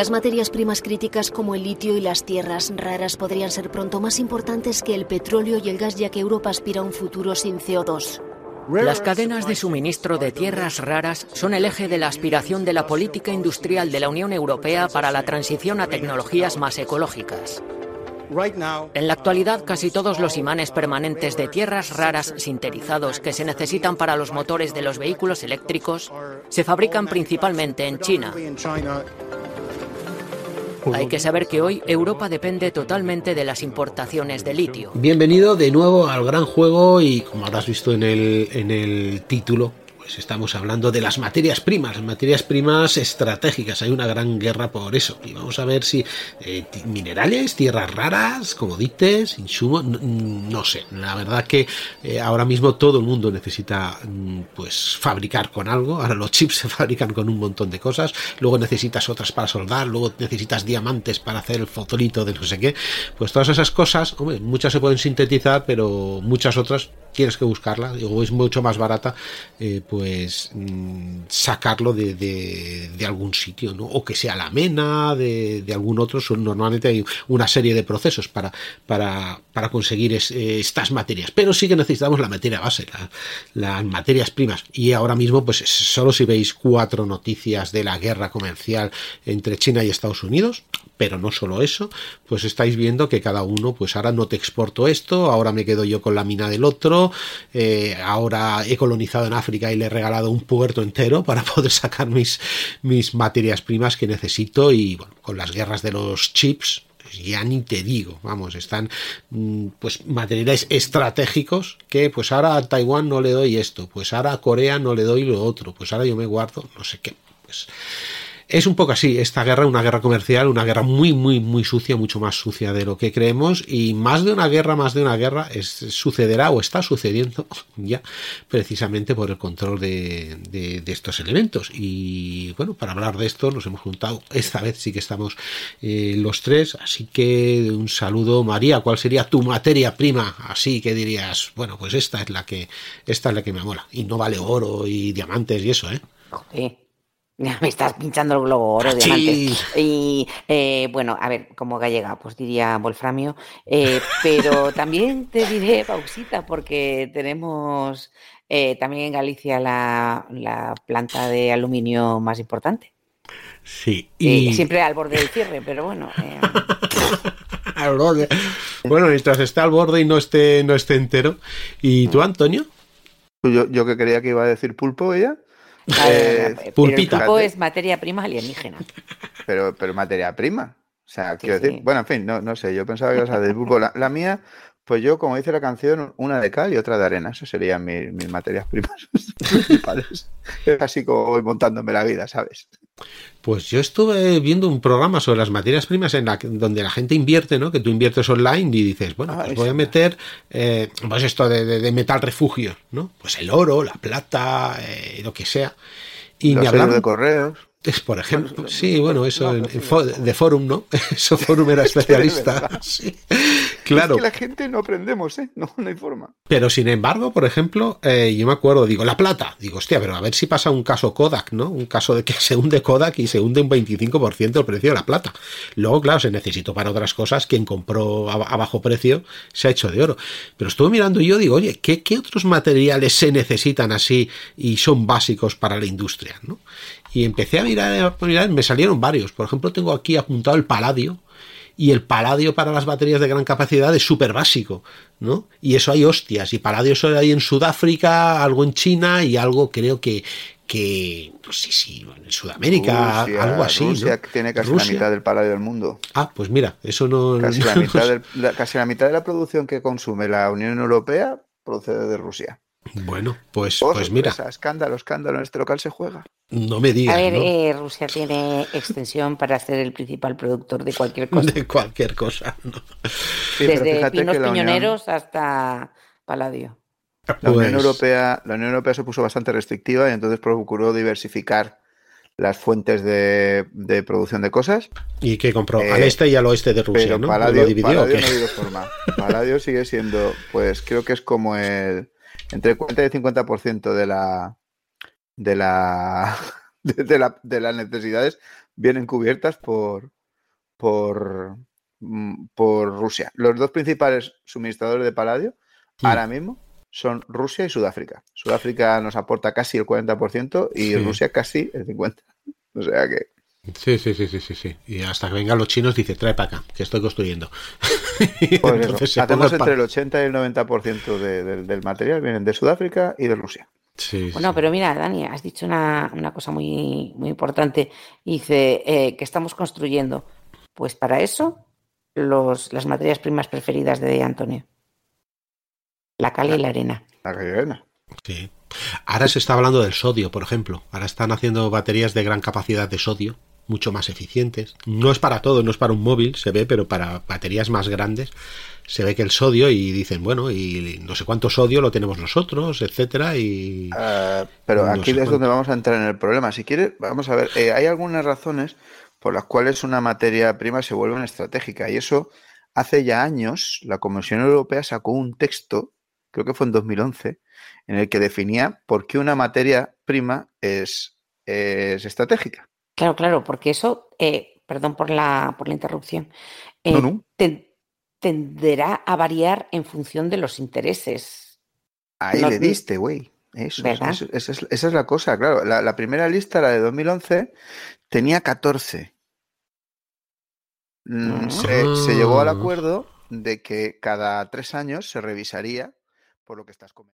Las materias primas críticas como el litio y las tierras raras podrían ser pronto más importantes que el petróleo y el gas ya que Europa aspira a un futuro sin CO2. Las cadenas de suministro de tierras raras son el eje de la aspiración de la política industrial de la Unión Europea para la transición a tecnologías más ecológicas. En la actualidad, casi todos los imanes permanentes de tierras raras sinterizados que se necesitan para los motores de los vehículos eléctricos se fabrican principalmente en China. Hay que saber que hoy Europa depende totalmente de las importaciones de litio. Bienvenido de nuevo al gran juego y como habrás visto en el, en el título, pues estamos hablando de las materias primas, materias primas estratégicas. Hay una gran guerra por eso. Y vamos a ver si eh, minerales, tierras raras, comodites, insumos, no, sé. La verdad que eh, ahora mismo todo el mundo necesita mm, pues fabricar con algo. Ahora los chips se fabrican con un montón de cosas. Luego necesitas otras para soldar. Luego necesitas diamantes para hacer el fotolito de no sé qué. Pues todas esas cosas, hombre, muchas se pueden sintetizar, pero muchas otras tienes que buscarla o es mucho más barata eh, pues mm, sacarlo de, de, algún sitio ¿no? o que sea la mena de, de, algún otro normalmente hay una serie de procesos para, para, para conseguir eh, estas materias pero sí que necesitamos la materia base las materias primas y ahora mismo pues solo si veis cuatro noticias de la guerra comercial entre China y Estados Unidos pero no solo eso, pues estáis viendo que cada uno, pues ahora no te exporto esto, ahora me quedo yo con la mina del otro, eh, ahora he colonizado en África y le he regalado un puerto entero para poder sacar mis, mis materias primas que necesito y bueno, con las guerras de los chips, ya ni te digo, vamos, están mm, pues materiales estratégicos que pues ahora a Taiwán no le doy esto, pues ahora a Corea no le doy lo otro, pues ahora yo me guardo no sé qué, pues es un poco así, esta guerra, una guerra comercial, una guerra muy, muy, muy sucia, mucho más sucia de lo que creemos, y más de una guerra, más de una guerra, es, sucederá o está sucediendo ya precisamente por el control de, de, estos elementos. Y bueno, para hablar de esto nos hemos juntado, esta vez sí que estamos eh, los tres, así que un saludo, María, ¿cuál sería tu materia prima? Así que dirías, bueno, pues esta es la que, esta es la que me mola, y no vale oro y diamantes y eso, ¿eh? Me estás pinchando el globo oro, diamante. Y eh, bueno, a ver, como gallega, pues diría Wolframio. Eh, pero también te diré Pausita, porque tenemos eh, también en Galicia la, planta de aluminio más importante. Sí. Y... siempre al borde del cierre, pero bueno. al borde. Bueno, mientras está al borde y no esté, no esté entero. ¿Y tú, Antonio? Yo, yo que creía que iba a decir pulpo ella. Eh, pulpita. el pulpo es materia prima alienígena. Pero, pero materia prima. O sea, quiero decir, bueno, en fin, no, no sé, yo pensaba que ibas a decir pulpo. La, mía, pues yo, como dice la canción, una de cal y otra de arena. Esas serían mis, mis materias primas principales. Es así como voy montándome la vida, ¿sabes? Pues yo estuve viendo un programa sobre las materias primas en la donde la gente invierte, ¿no? Que tú inviertes online y dices, bueno, ah, pues voy a meter, eh, pues esto de, metal refugio, ¿no? Pues el oro, la plata, eh, lo que sea. Y me hablaron de correos. Es, por ejemplo, sí, bueno, eso de Forum, ¿no? Eso Forum era especialista. sí, claro. Es que la gente no aprendemos, ¿eh? No, no hay forma. Pero sin embargo, por ejemplo, eh, yo me acuerdo, digo, la plata. Digo, hostia, pero a ver si pasa un caso Kodak, ¿no? Un caso de que se hunde Kodak y se hunde un 25% el precio de la plata. Luego, claro, se necesitó para otras cosas. Quien compró a, bajo precio se ha hecho de oro. Pero estuve mirando y yo digo, oye, ¿qué, ¿qué otros materiales se necesitan así y son básicos para la industria, ¿no? Y empecé a mirar, a mirar, me salieron varios. Por ejemplo, tengo aquí apuntado el paladio. Y el paladio para las baterías de gran capacidad es súper básico, ¿no? Y eso hay hostias, y paladio eso hay en Sudáfrica, algo en China y algo creo que, que no sé si en Sudamérica, algo así. Rusia tiene casi la mitad del paladio del mundo. Ah, pues mira, eso no. Casi, la mitad casi la mitad de la producción que consume la Unión Europea procede de Rusia. Bueno, pues, pues mira. Escándalo, escándalo, en este local se juega. No me digas. A ver, eh, Rusia tiene extensión para ser el principal productor de cualquier cosa. De cualquier cosa, ¿no? Desde pinos piñoneros hasta paladio. La, Unión pues Europea, la Unión Europea se puso bastante restrictiva y entonces procuró diversificar las fuentes de, producción de cosas. ¿Y que compró? al eh, este y al oeste de Rusia, ¿no? Paladio, no ha habido forma. Paladio sigue siendo, pues creo que es como el entre el 40 y el 50% de la de la, de, la de las necesidades vienen cubiertas por por mm, por Rusia. Los dos principales suministradores de paladio ahora mismo son Rusia y Sudáfrica. Sudáfrica nos aporta casi el 40% y Rusia casi el 50%. O sea que... Sí, sí, sí, sí, sí, sí. Y hasta que vengan los chinos dice, trae para acá, que estoy construyendo. Pues hacemos entre el 80 y el 90% del material vienen de Sudáfrica y de Rusia. Sí, bueno, pero mira, Dani, has dicho una, cosa muy, muy importante. Dice eh, que estamos construyendo. Pues para eso, los, las materias primas preferidas de Antonio. La cal y la arena. La cal y la arena. Sí. Ahora se está hablando del sodio, por ejemplo. Ahora están haciendo baterías de gran capacidad de sodio, mucho más eficientes. No es para todo, no es para un móvil, se ve, pero para baterías más grandes se ve que el sodio y dicen, bueno, y no sé cuánto sodio lo tenemos nosotros, etcétera, y... Ah, pero aquí es donde vamos a entrar en el problema. Si quieres, vamos a ver, eh, hay algunas razones por las cuales una materia prima se vuelve estratégica y eso hace ya años la Comisión Europea sacó un texto creo que fue en 2011, en el que definía por qué una materia prima es, es estratégica. Claro, claro, porque eso, eh, perdón por la, por la interrupción, eh, tenderá a variar en función de los intereses. Ahí le diste, güey. Eso, esa, es, la cosa, claro. La, primera lista, la de 2011, tenía 14. Mm, se, se, llegó al ah. acuerdo de que cada tres años se revisaría por lo que estás comiendo.